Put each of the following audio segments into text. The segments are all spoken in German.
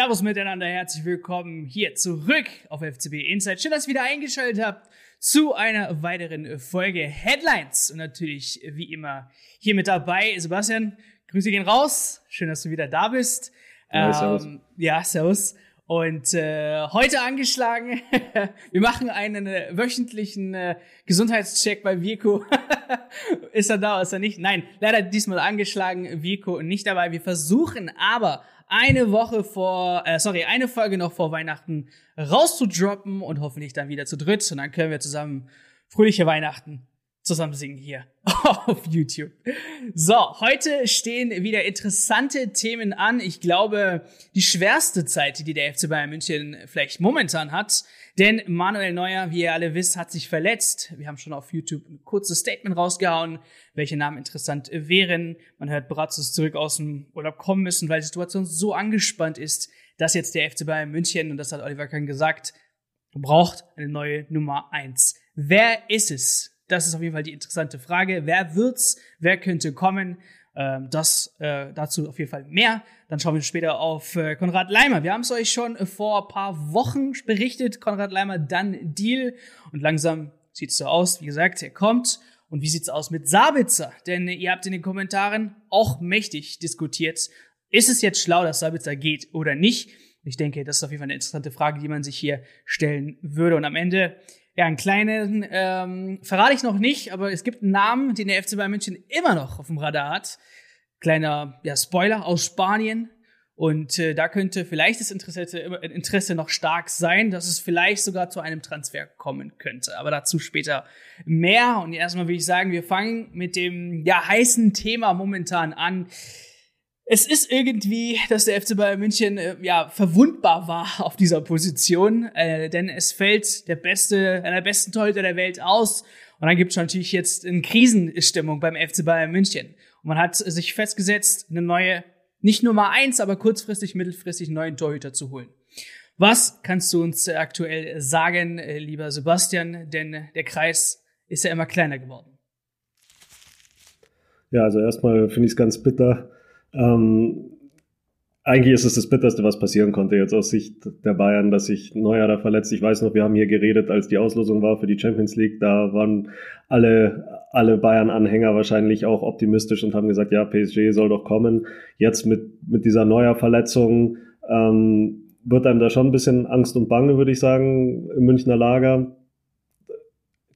Servus miteinander, herzlich willkommen hier zurück auf FCB Insight. Schön, dass ihr wieder eingeschaltet habt zu einer weiteren Folge Headlines. Und natürlich, wie immer, hier mit dabei Sebastian. Grüße gehen raus. Schön, dass du wieder da bist. Ja, ähm, servus. Ja, servus. Und äh, heute angeschlagen, wir machen einen äh, wöchentlichen äh, Gesundheitscheck bei Vico. ist er da, ist er nicht? Nein, leider diesmal angeschlagen, Vico nicht dabei. Wir versuchen aber eine Woche vor, äh, sorry, eine Folge noch vor Weihnachten rauszudroppen und hoffentlich dann wieder zu dritt. Und dann können wir zusammen fröhliche Weihnachten zusammen singen hier auf YouTube. So, heute stehen wieder interessante Themen an. Ich glaube, die schwerste Zeit, die der FC Bayern München vielleicht momentan hat. Denn Manuel Neuer, wie ihr alle wisst, hat sich verletzt. Wir haben schon auf YouTube ein kurzes Statement rausgehauen, welche Namen interessant wären. Man hört Brazos zurück aus dem Urlaub kommen müssen, weil die Situation so angespannt ist, dass jetzt der FC Bayern München, und das hat Oliver Kahn gesagt, braucht eine neue Nummer eins. Wer ist es? Das ist auf jeden Fall die interessante Frage. Wer wird's? Wer könnte kommen? Ähm, das äh, dazu auf jeden Fall mehr. Dann schauen wir später auf äh, Konrad Leimer. Wir haben es euch schon vor paar Wochen berichtet. Konrad Leimer dann Deal. Und langsam sieht es so aus. Wie gesagt, er kommt. Und wie sieht's aus mit Sabitzer? Denn ihr habt in den Kommentaren auch mächtig diskutiert. Ist es jetzt schlau, dass Sabitzer geht oder nicht? Ich denke, das ist auf jeden Fall eine interessante Frage, die man sich hier stellen würde. Und am Ende ja, einen kleinen, ähm, verrate ich noch nicht, aber es gibt einen Namen, den der FC Bayern München immer noch auf dem Radar hat. Kleiner ja, Spoiler aus Spanien. Und äh, da könnte vielleicht das Interesse, Interesse noch stark sein, dass es vielleicht sogar zu einem Transfer kommen könnte. Aber dazu später mehr. Und erstmal würde ich sagen, wir fangen mit dem ja, heißen Thema momentan an es ist irgendwie, dass der FC Bayern München äh, ja verwundbar war auf dieser Position, äh, denn es fällt der beste, einer der besten Torhüter der Welt aus und dann gibt es natürlich jetzt eine Krisenstimmung beim FC Bayern München und man hat sich festgesetzt, eine neue, nicht Nummer eins, aber kurzfristig, mittelfristig neuen Torhüter zu holen. Was kannst du uns aktuell sagen, äh, lieber Sebastian? Denn der Kreis ist ja immer kleiner geworden. Ja, also erstmal finde ich es ganz bitter, ähm, eigentlich ist es das Bitterste, was passieren konnte jetzt aus Sicht der Bayern, dass sich Neuer da verletzt. Ich weiß noch, wir haben hier geredet, als die Auslosung war für die Champions League. Da waren alle, alle Bayern-Anhänger wahrscheinlich auch optimistisch und haben gesagt, ja, PSG soll doch kommen. Jetzt mit, mit dieser Neuer-Verletzung ähm, wird einem da schon ein bisschen Angst und Bange, würde ich sagen, im Münchner Lager.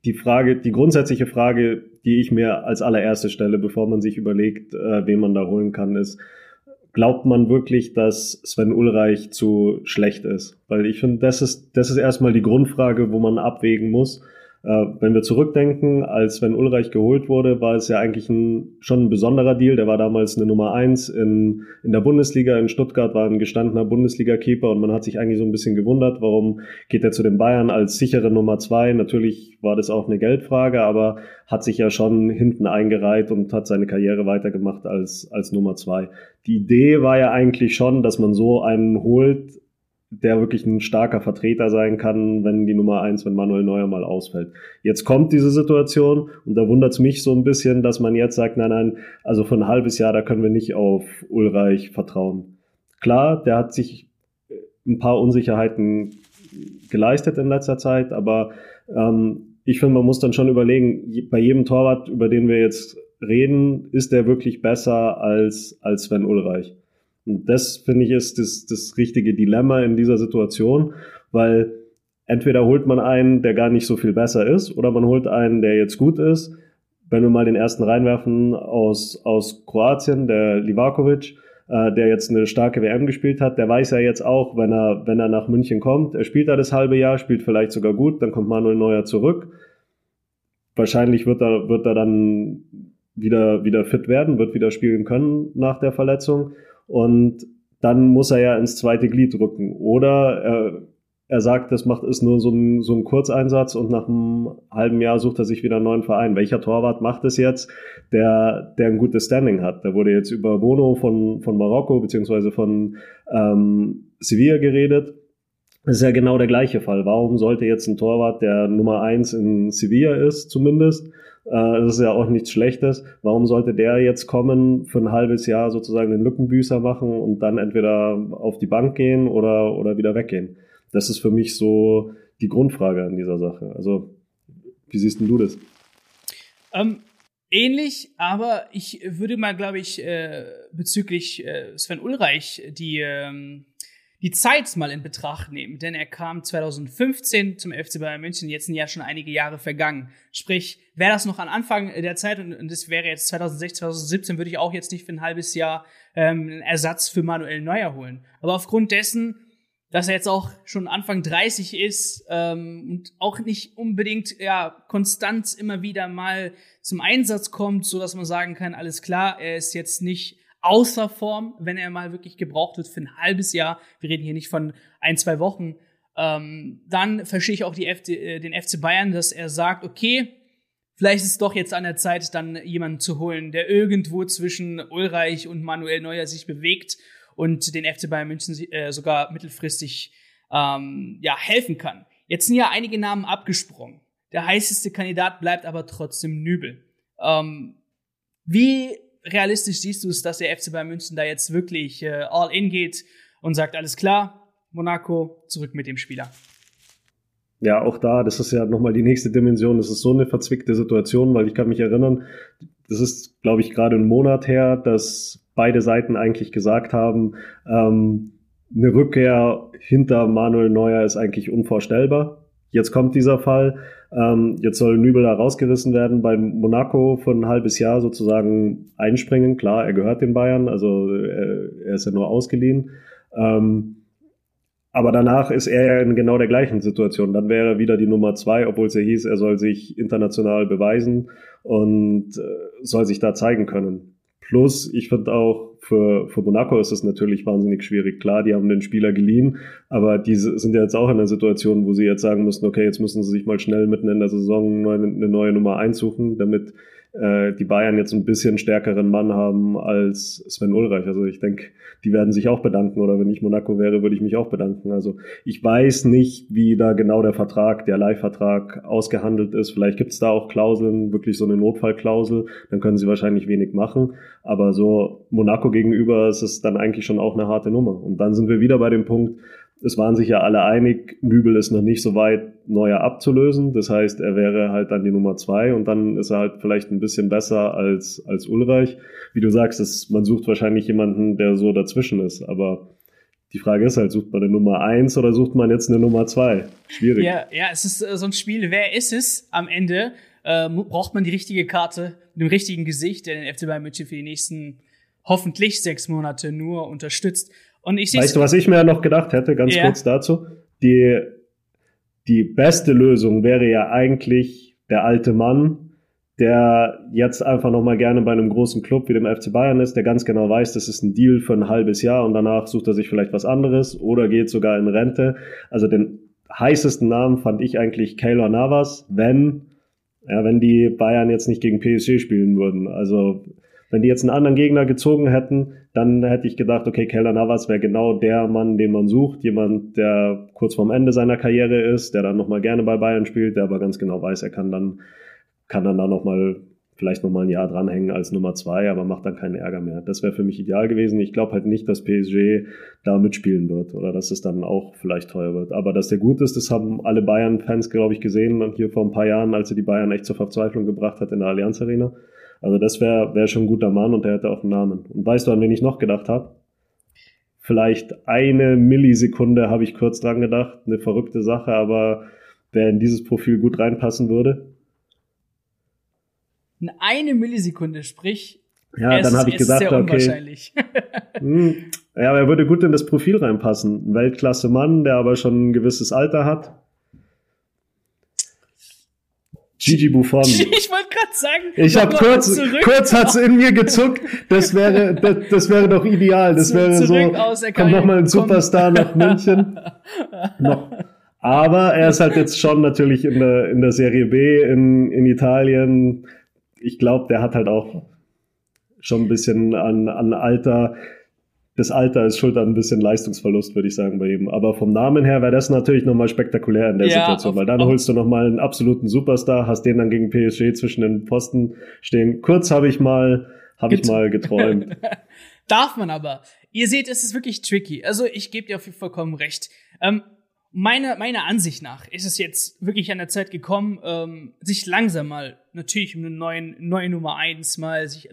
Die Frage, die grundsätzliche Frage, die ich mir als allererste stelle, bevor man sich überlegt, äh, wen man da holen kann, ist, glaubt man wirklich, dass Sven Ulreich zu schlecht ist? Weil ich finde, das ist, das ist erstmal die Grundfrage, wo man abwägen muss. Äh, wenn wir zurückdenken, als wenn Ulreich geholt wurde, war es ja eigentlich ein, schon ein besonderer Deal. Der war damals eine Nummer eins in, in der Bundesliga. In Stuttgart war ein gestandener Bundesliga-Keeper und man hat sich eigentlich so ein bisschen gewundert, warum geht er zu den Bayern als sichere Nummer zwei. Natürlich war das auch eine Geldfrage, aber hat sich ja schon hinten eingereiht und hat seine Karriere weitergemacht als, als Nummer zwei. Die Idee war ja eigentlich schon, dass man so einen holt, der wirklich ein starker Vertreter sein kann, wenn die Nummer eins, wenn Manuel Neuer mal ausfällt. Jetzt kommt diese Situation und da wundert es mich so ein bisschen, dass man jetzt sagt, nein, nein, also für ein halbes Jahr, da können wir nicht auf Ulreich vertrauen. Klar, der hat sich ein paar Unsicherheiten geleistet in letzter Zeit, aber ähm, ich finde, man muss dann schon überlegen, bei jedem Torwart, über den wir jetzt reden, ist der wirklich besser als, als Sven Ulreich. Und das, finde ich, ist das, das richtige Dilemma in dieser Situation, weil entweder holt man einen, der gar nicht so viel besser ist, oder man holt einen, der jetzt gut ist. Wenn wir mal den ersten reinwerfen aus, aus Kroatien, der Livakovic, äh, der jetzt eine starke WM gespielt hat, der weiß ja jetzt auch, wenn er, wenn er nach München kommt, er spielt da das halbe Jahr, spielt vielleicht sogar gut, dann kommt Manuel Neuer zurück. Wahrscheinlich wird er, wird er dann wieder, wieder fit werden, wird wieder spielen können nach der Verletzung. Und dann muss er ja ins zweite Glied rücken. Oder er, er sagt, das macht ist nur so ein, so ein Kurzeinsatz und nach einem halben Jahr sucht er sich wieder einen neuen Verein. Welcher Torwart macht es jetzt, der, der ein gutes Standing hat? Da wurde jetzt über Bono von, von Marokko beziehungsweise von ähm, Sevilla geredet. Das ist ja genau der gleiche Fall. Warum sollte jetzt ein Torwart, der Nummer eins in Sevilla ist, zumindest, das ist ja auch nichts Schlechtes. Warum sollte der jetzt kommen, für ein halbes Jahr sozusagen den Lückenbüßer machen und dann entweder auf die Bank gehen oder, oder wieder weggehen? Das ist für mich so die Grundfrage an dieser Sache. Also, wie siehst denn du das? Ähm, ähnlich, aber ich würde mal, glaube ich, äh, bezüglich äh, Sven Ulreich die, ähm, die Zeit mal in Betracht nehmen, denn er kam 2015 zum FC Bayern München, jetzt sind ja schon einige Jahre vergangen. Sprich, wäre das noch an Anfang der Zeit und, und das wäre jetzt 2016, 2017, würde ich auch jetzt nicht für ein halbes Jahr ähm, einen Ersatz für Manuel Neuer holen. Aber aufgrund dessen, dass er jetzt auch schon Anfang 30 ist ähm, und auch nicht unbedingt ja konstant immer wieder mal zum Einsatz kommt, so dass man sagen kann, alles klar, er ist jetzt nicht außer Form, wenn er mal wirklich gebraucht wird für ein halbes Jahr. Wir reden hier nicht von ein, zwei Wochen. Ähm, dann verstehe ich auch FD, äh, den FC Bayern, dass er sagt, okay, vielleicht ist es doch jetzt an der Zeit, dann jemanden zu holen, der irgendwo zwischen Ulreich und Manuel Neuer sich bewegt und den FC Bayern München äh, sogar mittelfristig ähm, ja, helfen kann. Jetzt sind ja einige Namen abgesprungen. Der heißeste Kandidat bleibt aber trotzdem Nübel. Ähm, wie realistisch siehst du es, dass der FC Bayern München da jetzt wirklich äh, all in geht und sagt, alles klar, Monaco, zurück mit dem Spieler? Ja, auch da, das ist ja nochmal die nächste Dimension. Das ist so eine verzwickte Situation, weil ich kann mich erinnern, das ist, glaube ich, gerade einen Monat her, dass beide Seiten eigentlich gesagt haben, ähm, eine Rückkehr hinter Manuel Neuer ist eigentlich unvorstellbar. Jetzt kommt dieser Fall. Ähm, jetzt soll Nübel da rausgerissen werden, bei Monaco für ein halbes Jahr sozusagen einspringen. Klar, er gehört den Bayern, also er, äh, er ist ja nur ausgeliehen. Ähm, aber danach ist er ja in genau der gleichen Situation. Dann wäre er wieder die Nummer zwei, obwohl es ja hieß, er soll sich international beweisen und äh, soll sich da zeigen können. Plus, ich finde auch, für, für Monaco ist es natürlich wahnsinnig schwierig. Klar, die haben den Spieler geliehen, aber die sind ja jetzt auch in einer Situation, wo sie jetzt sagen müssen, okay, jetzt müssen sie sich mal schnell mitten in der Saison eine neue Nummer einsuchen, damit äh, die Bayern jetzt ein bisschen stärkeren Mann haben als Sven Ulreich. Also ich denke, die werden sich auch bedanken oder wenn ich Monaco wäre, würde ich mich auch bedanken. Also ich weiß nicht, wie da genau der Vertrag, der Leihvertrag ausgehandelt ist. Vielleicht gibt es da auch Klauseln, wirklich so eine Notfallklausel, dann können sie wahrscheinlich wenig machen. Aber so Monaco gegenüber ist es dann eigentlich schon auch eine harte Nummer. Und dann sind wir wieder bei dem Punkt, es waren sich ja alle einig, Nübel ist noch nicht so weit, Neuer abzulösen. Das heißt, er wäre halt dann die Nummer zwei und dann ist er halt vielleicht ein bisschen besser als, als Ulreich. Wie du sagst, das, man sucht wahrscheinlich jemanden, der so dazwischen ist, aber die Frage ist halt, sucht man eine Nummer eins oder sucht man jetzt eine Nummer zwei? Schwierig. Ja, ja, es ist äh, so ein Spiel, wer ist es am Ende? Äh, braucht man die richtige Karte mit dem richtigen Gesicht, der den FC Bayern München für die nächsten hoffentlich sechs Monate nur unterstützt. Und ich weißt du, was ich mir noch gedacht hätte, ganz ja. kurz dazu? Die, die beste Lösung wäre ja eigentlich der alte Mann, der jetzt einfach nochmal gerne bei einem großen Club wie dem FC Bayern ist, der ganz genau weiß, das ist ein Deal für ein halbes Jahr und danach sucht er sich vielleicht was anderes oder geht sogar in Rente. Also den heißesten Namen fand ich eigentlich Keylor Navas, wenn, ja, wenn die Bayern jetzt nicht gegen PSG spielen würden. Also wenn die jetzt einen anderen Gegner gezogen hätten, dann hätte ich gedacht, okay, Keller Navas wäre genau der Mann, den man sucht. Jemand, der kurz vorm Ende seiner Karriere ist, der dann nochmal gerne bei Bayern spielt, der aber ganz genau weiß, er kann dann, kann dann da nochmal, vielleicht nochmal ein Jahr dranhängen als Nummer zwei, aber macht dann keinen Ärger mehr. Das wäre für mich ideal gewesen. Ich glaube halt nicht, dass PSG da mitspielen wird oder dass es dann auch vielleicht teuer wird. Aber dass der gut ist, das haben alle Bayern-Fans, glaube ich, gesehen und hier vor ein paar Jahren, als er die Bayern echt zur Verzweiflung gebracht hat in der Allianz Arena. Also das wäre wär schon ein guter Mann und der hätte auch einen Namen. Und weißt du, an wen ich noch gedacht habe? Vielleicht eine Millisekunde habe ich kurz dran gedacht. Eine verrückte Sache, aber wer in dieses Profil gut reinpassen würde. Eine Millisekunde, sprich. Ja, dann habe ich gedacht, okay. hm, ja, aber er würde gut in das Profil reinpassen. Ein Weltklasse Mann, der aber schon ein gewisses Alter hat. Gigi Buffon. Ich wollte gerade sagen. Ich habe kurz, kurz hat's in mir gezuckt. Das wäre, das, das wäre doch ideal. Das wäre so. Kommt noch mal ein Superstar nach München. noch. Aber er ist halt jetzt schon natürlich in der in der Serie B in in Italien. Ich glaube, der hat halt auch schon ein bisschen an an Alter. Das Alter ist schuld an ein bisschen Leistungsverlust, würde ich sagen, bei ihm. Aber vom Namen her wäre das natürlich nochmal spektakulär in der ja, Situation, auf, weil dann holst du nochmal einen absoluten Superstar, hast den dann gegen PSG zwischen den Posten stehen. Kurz habe ich mal, habe ich mal geträumt. Darf man aber. Ihr seht, es ist wirklich tricky. Also ich gebe dir auf jeden Fall vollkommen recht. Ähm, meiner meiner Ansicht nach ist es jetzt wirklich an der Zeit gekommen, ähm, sich langsam mal natürlich um eine neuen, neue Nummer eins mal sich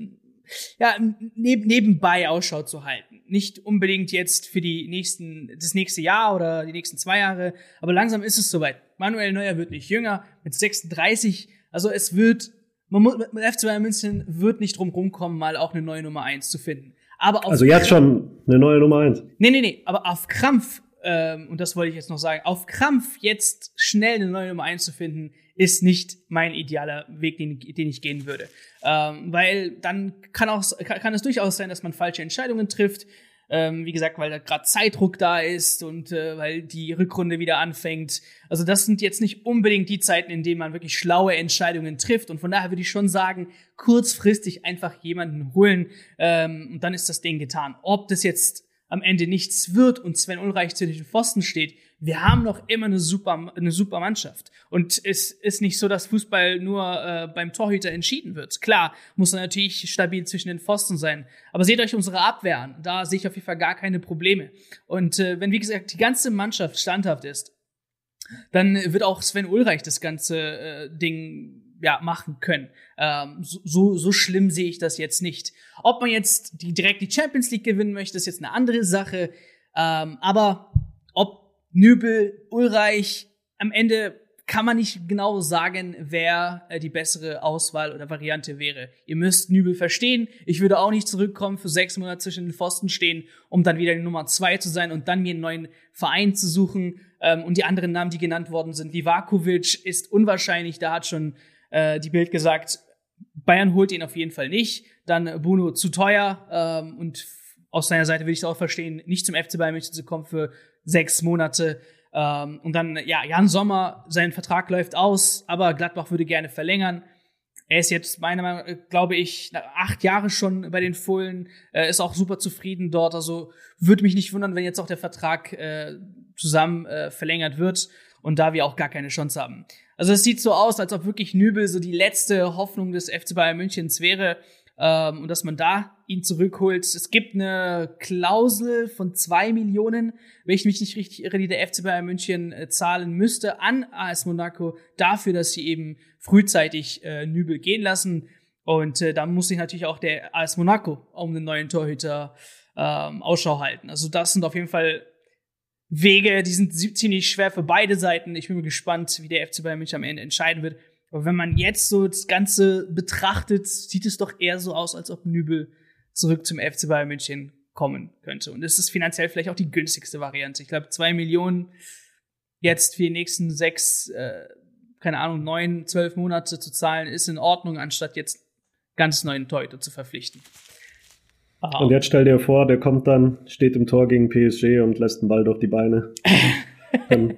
ja, neb nebenbei Ausschau zu halten. Nicht unbedingt jetzt für die nächsten, das nächste Jahr oder die nächsten zwei Jahre, aber langsam ist es soweit. Manuel Neuer wird nicht jünger, mit 36, also es wird, man muss, mit FC Bayern München wird nicht drum rumkommen, mal auch eine neue Nummer eins zu finden. Aber also jetzt schon eine neue Nummer eins. Nee, nee, nee, aber auf Krampf, ähm, und das wollte ich jetzt noch sagen, auf Krampf jetzt schnell eine neue Nummer eins zu finden, ist nicht mein idealer Weg, den, den ich gehen würde. Ähm, weil dann kann, auch, kann es durchaus sein, dass man falsche Entscheidungen trifft. Ähm, wie gesagt, weil da gerade Zeitdruck da ist und äh, weil die Rückrunde wieder anfängt. Also das sind jetzt nicht unbedingt die Zeiten, in denen man wirklich schlaue Entscheidungen trifft. Und von daher würde ich schon sagen, kurzfristig einfach jemanden holen ähm, und dann ist das Ding getan. Ob das jetzt am Ende nichts wird und Sven Ulreich zu den Pfosten steht, wir haben noch immer eine super, eine super Mannschaft. Und es ist nicht so, dass Fußball nur äh, beim Torhüter entschieden wird. Klar, muss er natürlich stabil zwischen den Pfosten sein. Aber seht euch unsere Abwehr an. Da sehe ich auf jeden Fall gar keine Probleme. Und äh, wenn, wie gesagt, die ganze Mannschaft standhaft ist, dann wird auch Sven Ulreich das ganze äh, Ding ja, machen können. Ähm, so, so schlimm sehe ich das jetzt nicht. Ob man jetzt die, direkt die Champions League gewinnen möchte, ist jetzt eine andere Sache. Ähm, aber ob Nübel, Ulreich. Am Ende kann man nicht genau sagen, wer äh, die bessere Auswahl oder Variante wäre. Ihr müsst Nübel verstehen. Ich würde auch nicht zurückkommen, für sechs Monate zwischen den Pfosten stehen, um dann wieder die Nummer zwei zu sein und dann mir einen neuen Verein zu suchen. Ähm, und die anderen Namen, die genannt worden sind, Livakovic ist unwahrscheinlich. Da hat schon äh, die Bild gesagt, Bayern holt ihn auf jeden Fall nicht. Dann Bruno zu teuer ähm, und aus seiner Seite würde ich es auch verstehen, nicht zum FC Bayern München zu kommen für sechs Monate. Ähm, und dann, ja, Jan Sommer, sein Vertrag läuft aus, aber Gladbach würde gerne verlängern. Er ist jetzt, meiner Meinung nach, glaube ich, acht Jahre schon bei den Fullen, äh, ist auch super zufrieden dort. Also würde mich nicht wundern, wenn jetzt auch der Vertrag äh, zusammen äh, verlängert wird und da wir auch gar keine Chance haben. Also es sieht so aus, als ob wirklich Nübel so die letzte Hoffnung des FC Bayern Münchens wäre ähm, und dass man da ihn zurückholt. Es gibt eine Klausel von zwei Millionen, wenn ich mich nicht richtig irre, die der FC Bayern München äh, zahlen müsste an AS Monaco dafür, dass sie eben frühzeitig äh, Nübel gehen lassen. Und äh, da muss sich natürlich auch der AS Monaco um einen neuen Torhüter ähm, Ausschau halten. Also das sind auf jeden Fall Wege, die sind ziemlich schwer für beide Seiten. Ich bin gespannt, wie der FC Bayern München am Ende entscheiden wird. Aber wenn man jetzt so das Ganze betrachtet, sieht es doch eher so aus, als ob Nübel zurück zum FC Bayern München kommen könnte. Und es ist finanziell vielleicht auch die günstigste Variante. Ich glaube, zwei Millionen jetzt für die nächsten sechs, äh, keine Ahnung, neun, zwölf Monate zu zahlen, ist in Ordnung, anstatt jetzt ganz neuen Torhüter zu verpflichten. Aha. Und jetzt stell dir vor, der kommt dann, steht im Tor gegen PSG und lässt den Ball durch die Beine. Dann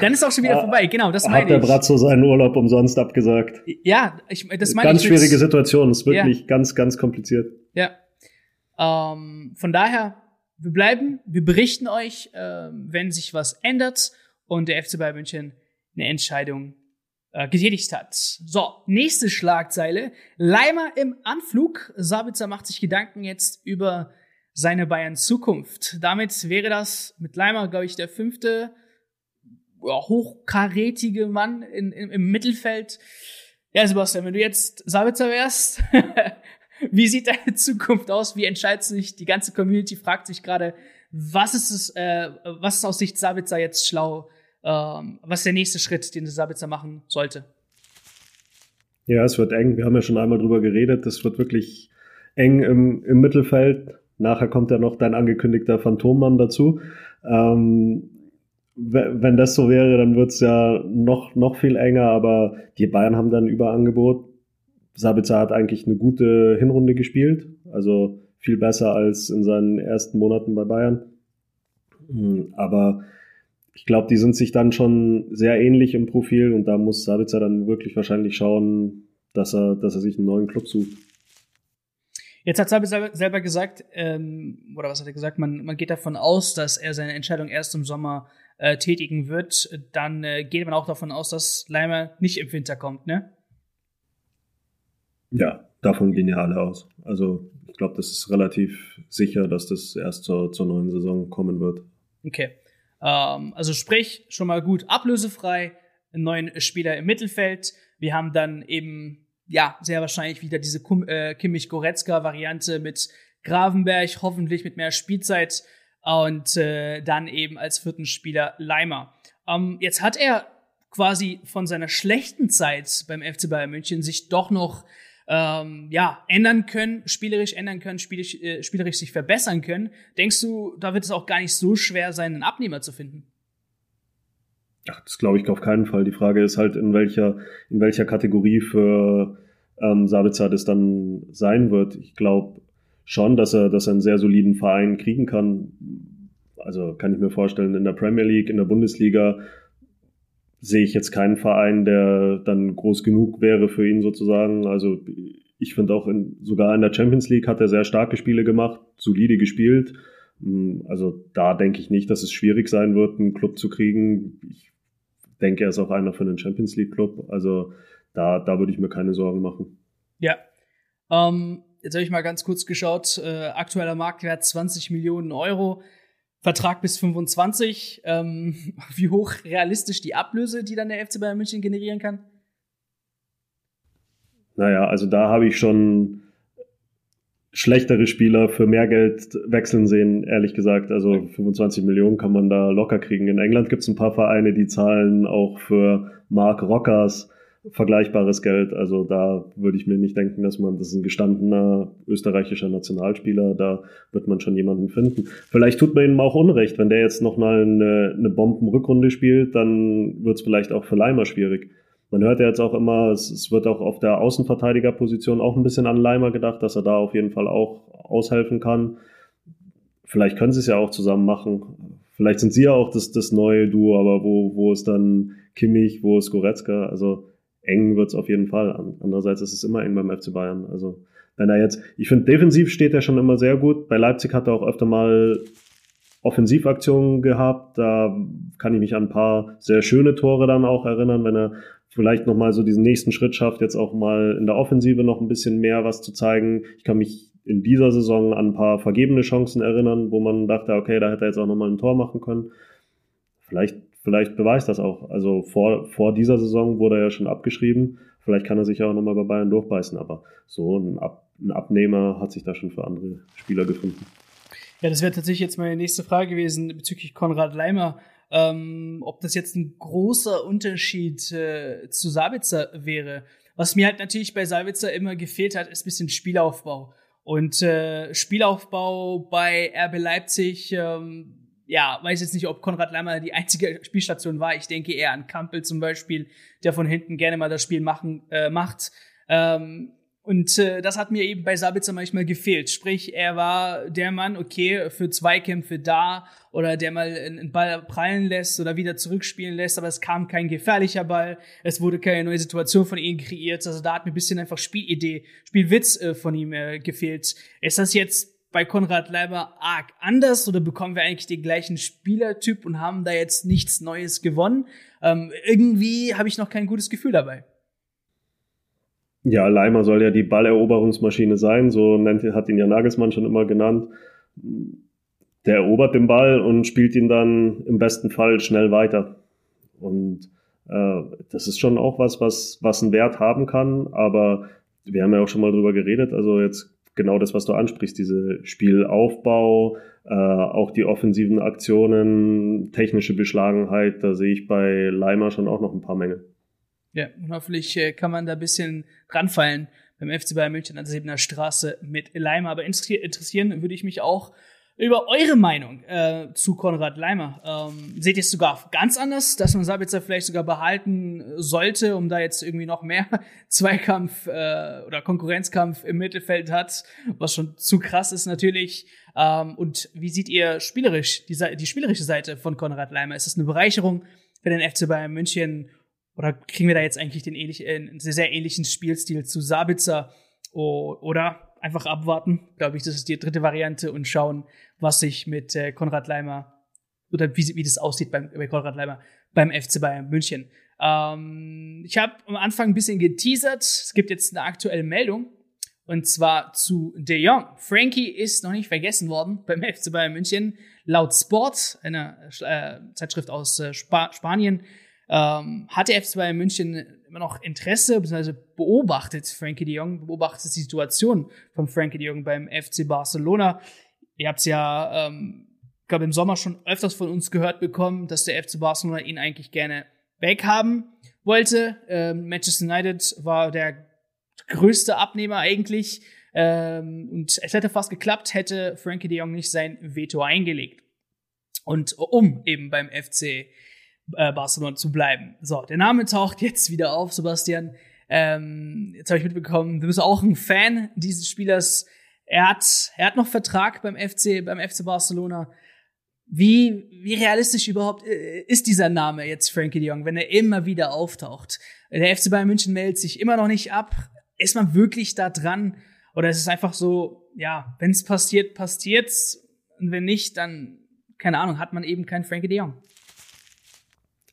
dann ist auch schon wieder vorbei. Genau, das meine ich. Hat der Brazzo seinen Urlaub umsonst abgesagt? Ja, ich, das meine ganz ich. Ganz schwierige Situation. Ist wirklich ja. ganz, ganz kompliziert. Ja. Ähm, von daher, wir bleiben, wir berichten euch, äh, wenn sich was ändert und der FC Bayern München eine Entscheidung äh, getätigt hat. So, nächste Schlagzeile. Leimer im Anflug. Sabitzer macht sich Gedanken jetzt über seine Bayern Zukunft. Damit wäre das mit Leimer, glaube ich, der fünfte hochkarätige Mann in, in, im Mittelfeld. Ja, Sebastian, wenn du jetzt Sabitzer wärst, wie sieht deine Zukunft aus? Wie entscheidet sich? Die ganze Community fragt sich gerade, was ist es, äh, was ist aus Sicht Sabitzer jetzt schlau? Ähm, was ist der nächste Schritt, den Sabitzer machen sollte? Ja, es wird eng. Wir haben ja schon einmal drüber geredet. Es wird wirklich eng im, im Mittelfeld. Nachher kommt ja noch dein angekündigter Phantommann dazu. Ähm, wenn das so wäre, dann wird's ja noch, noch viel enger, aber die Bayern haben dann Überangebot. Sabitzer hat eigentlich eine gute Hinrunde gespielt, also viel besser als in seinen ersten Monaten bei Bayern. Hm, aber ich glaube, die sind sich dann schon sehr ähnlich im Profil und da muss Sabitzer dann wirklich wahrscheinlich schauen, dass er, dass er sich einen neuen Club sucht. Jetzt hat Sabitzer selber gesagt, ähm, oder was hat er gesagt, man, man geht davon aus, dass er seine Entscheidung erst im Sommer äh, tätigen wird. Dann äh, geht man auch davon aus, dass Leimer nicht im Winter kommt, ne? Ja, davon gehen ja alle aus. Also ich glaube, das ist relativ sicher, dass das erst zur, zur neuen Saison kommen wird. Okay. Ähm, also sprich, schon mal gut ablösefrei, einen neuen Spieler im Mittelfeld. Wir haben dann eben, ja, sehr wahrscheinlich wieder diese äh, Kimmich-Goretzka-Variante mit Gravenberg, hoffentlich mit mehr Spielzeit und äh, dann eben als vierten Spieler Leimer. Ähm, jetzt hat er quasi von seiner schlechten Zeit beim FC Bayern München sich doch noch ähm, ja, ändern können, spielerisch ändern können, spielerisch, äh, spielerisch sich verbessern können. Denkst du, da wird es auch gar nicht so schwer sein, einen Abnehmer zu finden? Ach, das glaube ich auf keinen Fall. Die Frage ist halt, in welcher, in welcher Kategorie für ähm, Sabitzer das dann sein wird. Ich glaube schon, dass er, dass er einen sehr soliden Verein kriegen kann. Also kann ich mir vorstellen, in der Premier League, in der Bundesliga sehe ich jetzt keinen Verein, der dann groß genug wäre für ihn sozusagen. Also ich finde auch in, sogar in der Champions League hat er sehr starke Spiele gemacht, solide gespielt. Hm, also da denke ich nicht, dass es schwierig sein wird, einen Club zu kriegen. Ich denke, er ist auch einer für einen Champions League Club. Also da, da würde ich mir keine Sorgen machen. Ja. Ähm, jetzt habe ich mal ganz kurz geschaut. Äh, aktueller Marktwert 20 Millionen Euro. Vertrag bis 25. Ähm, wie hoch realistisch die Ablöse, die dann der FC Bayern München generieren kann? Naja, also da habe ich schon schlechtere Spieler für mehr Geld wechseln sehen, ehrlich gesagt. Also 25 Millionen kann man da locker kriegen. In England gibt es ein paar Vereine, die zahlen auch für Mark Rockers vergleichbares Geld. Also da würde ich mir nicht denken, dass man, das ist ein gestandener österreichischer Nationalspieler, da wird man schon jemanden finden. Vielleicht tut man ihm auch Unrecht, wenn der jetzt noch mal eine, eine Bombenrückrunde spielt, dann wird es vielleicht auch für Leimer schwierig. Man hört ja jetzt auch immer, es, es wird auch auf der Außenverteidigerposition auch ein bisschen an Leimer gedacht, dass er da auf jeden Fall auch aushelfen kann. Vielleicht können sie es ja auch zusammen machen. Vielleicht sind sie ja auch das, das neue Duo, aber wo, wo ist dann Kimmich, wo ist Goretzka? Also eng wird es auf jeden Fall. Andererseits ist es immer eng beim FC Bayern. Also wenn er jetzt, ich finde, defensiv steht er schon immer sehr gut. Bei Leipzig hat er auch öfter mal Offensivaktionen gehabt. Da kann ich mich an ein paar sehr schöne Tore dann auch erinnern, wenn er vielleicht nochmal so diesen nächsten Schritt schafft, jetzt auch mal in der Offensive noch ein bisschen mehr was zu zeigen. Ich kann mich in dieser Saison an ein paar vergebene Chancen erinnern, wo man dachte, okay, da hätte er jetzt auch nochmal ein Tor machen können. Vielleicht vielleicht beweist das auch. Also vor, vor dieser Saison wurde er ja schon abgeschrieben. Vielleicht kann er sich ja auch nochmal bei Bayern durchbeißen, aber so ein, Ab, ein Abnehmer hat sich da schon für andere Spieler gefunden. Ja, das wäre tatsächlich jetzt meine nächste Frage gewesen bezüglich Konrad Leimer. Ähm, ob das jetzt ein großer Unterschied äh, zu Sabitzer wäre. Was mir halt natürlich bei Sabitzer immer gefehlt hat, ist ein bisschen Spielaufbau. Und äh, Spielaufbau bei RB Leipzig ähm, ja, weiß jetzt nicht, ob Konrad Leimer die einzige Spielstation war. Ich denke eher an Kampel zum Beispiel, der von hinten gerne mal das Spiel machen, äh, macht. Ähm, und äh, das hat mir eben bei Sabitzer manchmal gefehlt. Sprich, er war der Mann, okay, für Zweikämpfe da oder der mal einen Ball prallen lässt oder wieder zurückspielen lässt, aber es kam kein gefährlicher Ball. Es wurde keine neue Situation von ihm kreiert. Also da hat mir ein bisschen einfach Spielidee, Spielwitz äh, von ihm äh, gefehlt. Ist das jetzt bei Konrad Leiber arg anders oder bekommen wir eigentlich den gleichen Spielertyp und haben da jetzt nichts Neues gewonnen? Ähm, irgendwie habe ich noch kein gutes Gefühl dabei. Ja, Leimer soll ja die Balleroberungsmaschine sein, so nennt, hat ihn ja Nagelsmann schon immer genannt. Der erobert den Ball und spielt ihn dann im besten Fall schnell weiter. Und äh, das ist schon auch was, was, was einen Wert haben kann, aber wir haben ja auch schon mal drüber geredet, also jetzt genau das, was du ansprichst, diese Spielaufbau, äh, auch die offensiven Aktionen, technische Beschlagenheit, da sehe ich bei Leimer schon auch noch ein paar Mängel. Ja, und hoffentlich äh, kann man da ein bisschen ranfallen beim FC Bayern München an der Siebener Straße mit Leimer. Aber interessieren würde ich mich auch über eure Meinung äh, zu Konrad Leimer. Ähm, seht ihr es sogar ganz anders, dass man Sabitzer vielleicht sogar behalten sollte, um da jetzt irgendwie noch mehr Zweikampf äh, oder Konkurrenzkampf im Mittelfeld hat, was schon zu krass ist natürlich. Ähm, und wie seht ihr spielerisch die, die spielerische Seite von Konrad Leimer? Ist es eine Bereicherung für den FC Bayern München oder kriegen wir da jetzt eigentlich den ähnlich, äh, sehr, sehr ähnlichen Spielstil zu Sabitzer? Oh, oder einfach abwarten, glaube ich, das ist die dritte Variante und schauen, was sich mit äh, Konrad Leimer oder wie, wie das aussieht beim, bei Konrad Leimer beim FC Bayern München. Ähm, ich habe am Anfang ein bisschen geteasert. Es gibt jetzt eine aktuelle Meldung und zwar zu De Jong. Frankie ist noch nicht vergessen worden beim FC Bayern München. Laut Sport, einer äh, Zeitschrift aus äh, Sp Spanien, ähm, hat der FC Bayern München immer noch Interesse, beziehungsweise beobachtet Frankie de Jong, beobachtet die Situation von Frankie de Jong beim FC Barcelona. Ihr habt es ja, ähm, glaube im Sommer schon öfters von uns gehört bekommen, dass der FC Barcelona ihn eigentlich gerne weghaben wollte. Ähm, Manchester United war der größte Abnehmer eigentlich. Ähm, und es hätte fast geklappt, hätte Frankie de Jong nicht sein Veto eingelegt. Und um eben beim FC äh, Barcelona zu bleiben. So, der Name taucht jetzt wieder auf, Sebastian. Ähm, jetzt habe ich mitbekommen, du bist auch ein Fan dieses Spielers. Er hat, er hat noch Vertrag beim FC, beim FC Barcelona. Wie, wie realistisch überhaupt äh, ist dieser Name jetzt Frankie de Jong, wenn er immer wieder auftaucht? Der FC Bayern München meldet sich immer noch nicht ab. Ist man wirklich da dran? Oder ist es einfach so, ja, wenn es passiert, passiert's. Und wenn nicht, dann, keine Ahnung, hat man eben keinen Frankie de Jong.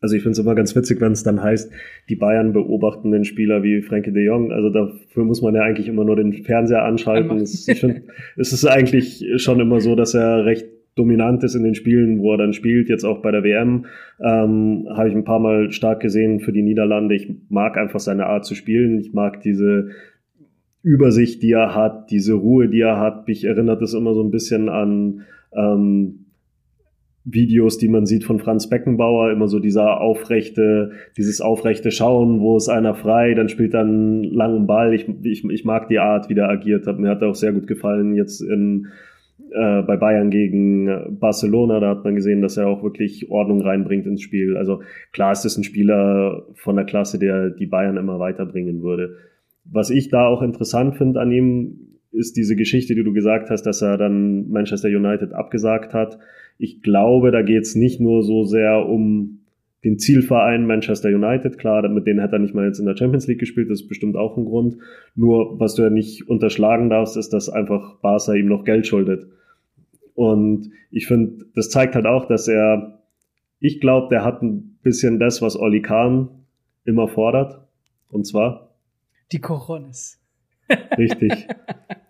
Also ich finde es immer ganz witzig, wenn es dann heißt, die Bayern beobachten den Spieler wie Frankie de Jong. Also dafür muss man ja eigentlich immer nur den Fernseher anschalten. ich finde, es ist eigentlich schon immer so, dass er recht dominant ist in den Spielen, wo er dann spielt. Jetzt auch bei der WM ähm, habe ich ein paar Mal stark gesehen für die Niederlande. Ich mag einfach seine Art zu spielen. Ich mag diese Übersicht, die er hat, diese Ruhe, die er hat. Mich erinnert es immer so ein bisschen an ähm, Videos, die man sieht von Franz Beckenbauer, immer so dieser aufrechte, dieses aufrechte Schauen, wo ist einer frei, dann spielt er einen langen Ball. Ich, ich, ich mag die Art, wie der agiert hat. Mir hat er auch sehr gut gefallen jetzt in, äh, bei Bayern gegen Barcelona. Da hat man gesehen, dass er auch wirklich Ordnung reinbringt ins Spiel. Also klar ist es ein Spieler von der Klasse, der die Bayern immer weiterbringen würde. Was ich da auch interessant finde an ihm, ist diese Geschichte, die du gesagt hast, dass er dann Manchester United abgesagt hat ich glaube, da geht es nicht nur so sehr um den Zielverein Manchester United. Klar, mit denen hat er nicht mal jetzt in der Champions League gespielt, das ist bestimmt auch ein Grund. Nur, was du ja nicht unterschlagen darfst, ist, dass einfach Barca ihm noch Geld schuldet. Und ich finde, das zeigt halt auch, dass er, ich glaube, der hat ein bisschen das, was Olli Kahn immer fordert. Und zwar? Die Coronas. Richtig.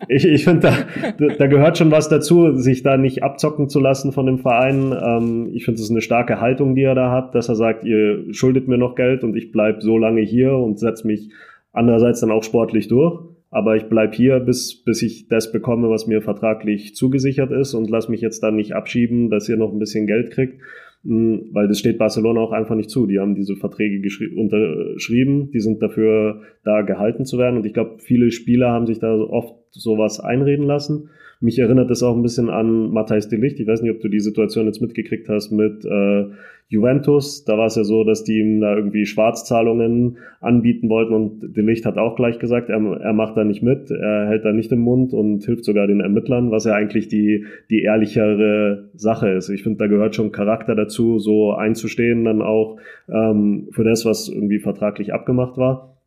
Ich, ich finde, da, da gehört schon was dazu, sich da nicht abzocken zu lassen von dem Verein. Ähm, ich finde, das ist eine starke Haltung, die er da hat, dass er sagt, ihr schuldet mir noch Geld und ich bleib so lange hier und setze mich andererseits dann auch sportlich durch. Aber ich bleib hier, bis, bis ich das bekomme, was mir vertraglich zugesichert ist und lass mich jetzt dann nicht abschieben, dass ihr noch ein bisschen Geld kriegt. Hm, weil das steht Barcelona auch einfach nicht zu. Die haben diese Verträge unterschrieben, die sind dafür da gehalten zu werden und ich glaube, viele Spieler haben sich da oft sowas einreden lassen. Mich erinnert das auch ein bisschen an Matthijs de Licht. Ich weiß nicht, ob du die Situation jetzt mitgekriegt hast mit äh, Juventus. Da war es ja so, dass die ihm da irgendwie Schwarzzahlungen anbieten wollten und de Licht hat auch gleich gesagt, er, er macht da nicht mit, er hält da nicht im Mund und hilft sogar den Ermittlern, was ja eigentlich die, die ehrlichere Sache ist. Ich finde, da gehört schon Charakter dazu, so einzustehen, dann auch ähm, für das, was irgendwie vertraglich abgemacht war.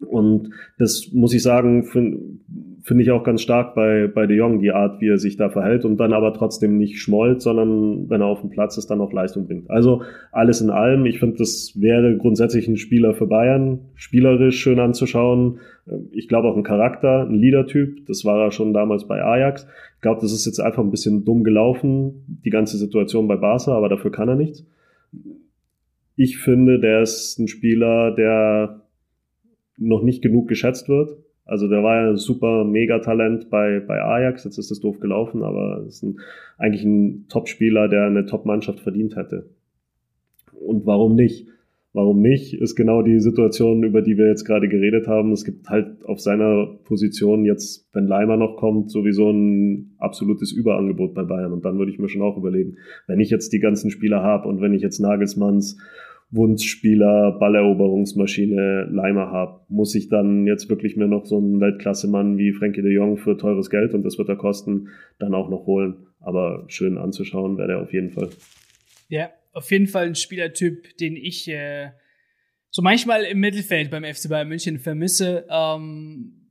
Und das muss ich sagen, finde finde ich auch ganz stark bei, bei De Jong, die Art, wie er sich da verhält und dann aber trotzdem nicht schmollt, sondern wenn er auf dem Platz ist, dann auch Leistung bringt. Also alles in allem, ich finde, das wäre grundsätzlich ein Spieler für Bayern, spielerisch schön anzuschauen. Ich glaube auch ein Charakter, ein Leader-Typ, das war er schon damals bei Ajax. Ich glaube, das ist jetzt einfach ein bisschen dumm gelaufen, die ganze Situation bei Barca, aber dafür kann er nichts. Ich finde, der ist ein Spieler, der noch nicht genug geschätzt wird also der war ja ein super Megatalent bei, bei Ajax, jetzt ist das doof gelaufen, aber ist ein, eigentlich ein Top-Spieler, der eine Top-Mannschaft verdient hätte. Und warum nicht? Warum nicht, ist genau die Situation, über die wir jetzt gerade geredet haben. Es gibt halt auf seiner Position jetzt, wenn Leimer noch kommt, sowieso ein absolutes Überangebot bei Bayern. Und dann würde ich mir schon auch überlegen, wenn ich jetzt die ganzen Spieler habe und wenn ich jetzt Nagelsmanns Wunschspieler, Balleroberungsmaschine, Leimer habe, muss ich dann jetzt wirklich mir noch so einen Weltklasse-Mann wie Frankie de Jong für teures Geld und das wird er kosten, dann auch noch holen. Aber schön anzuschauen wäre der auf jeden Fall. Ja, auf jeden Fall ein Spielertyp, den ich äh, so manchmal im Mittelfeld beim FC Bayern München vermisse. Ähm,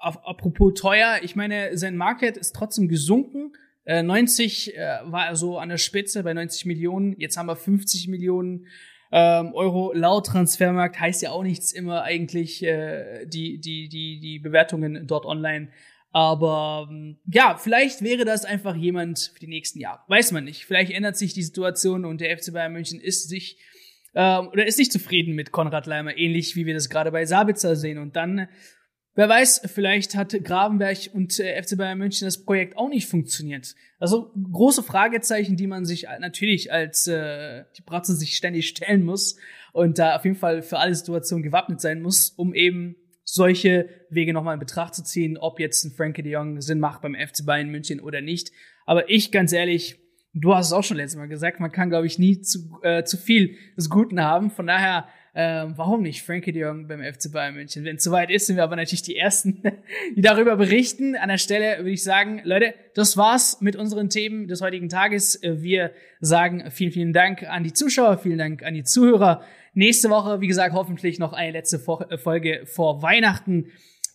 apropos teuer, ich meine, sein Market ist trotzdem gesunken. Äh, 90 äh, war er so an der Spitze bei 90 Millionen. Jetzt haben wir 50 Millionen ähm, Euro laut Transfermarkt. Heißt ja auch nichts immer eigentlich äh, die, die, die, die Bewertungen dort online. Aber ähm, ja, vielleicht wäre das einfach jemand für die nächsten Jahre. Weiß man nicht. Vielleicht ändert sich die Situation und der FC Bayern München ist sich ähm, oder ist nicht zufrieden mit Konrad Leimer, ähnlich wie wir das gerade bei Sabitzer sehen. Und dann, wer weiß, vielleicht hat Gravenberg und äh, FC Bayern München das Projekt auch nicht funktioniert. Also große Fragezeichen, die man sich natürlich als äh, die Bratze sich ständig stellen muss und da auf jeden Fall für alle Situationen gewappnet sein muss, um eben solche Wege nochmal in Betracht zu ziehen, ob jetzt ein Frankie de Jong Sinn macht beim FC Bayern München oder nicht. Aber ich, ganz ehrlich, du hast es auch schon letztes Mal gesagt, man kann, glaube ich, nie zu, äh, zu viel des Guten haben. Von daher, äh, warum nicht Frankie de Jong beim FC Bayern München? Wenn es soweit ist, sind wir aber natürlich die Ersten, die darüber berichten. An der Stelle würde ich sagen, Leute, das war's mit unseren Themen des heutigen Tages. Wir sagen vielen, vielen Dank an die Zuschauer, vielen Dank an die Zuhörer. Nächste Woche, wie gesagt, hoffentlich noch eine letzte Folge vor Weihnachten.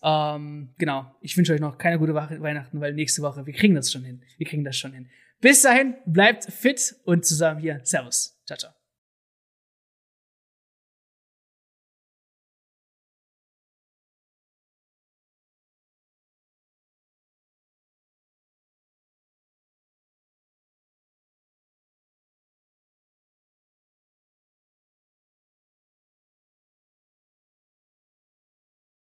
Ähm, genau, ich wünsche euch noch keine gute Weihnachten, weil nächste Woche, wir kriegen das schon hin. Wir kriegen das schon hin. Bis dahin, bleibt fit und zusammen hier. Servus. Ciao, ciao.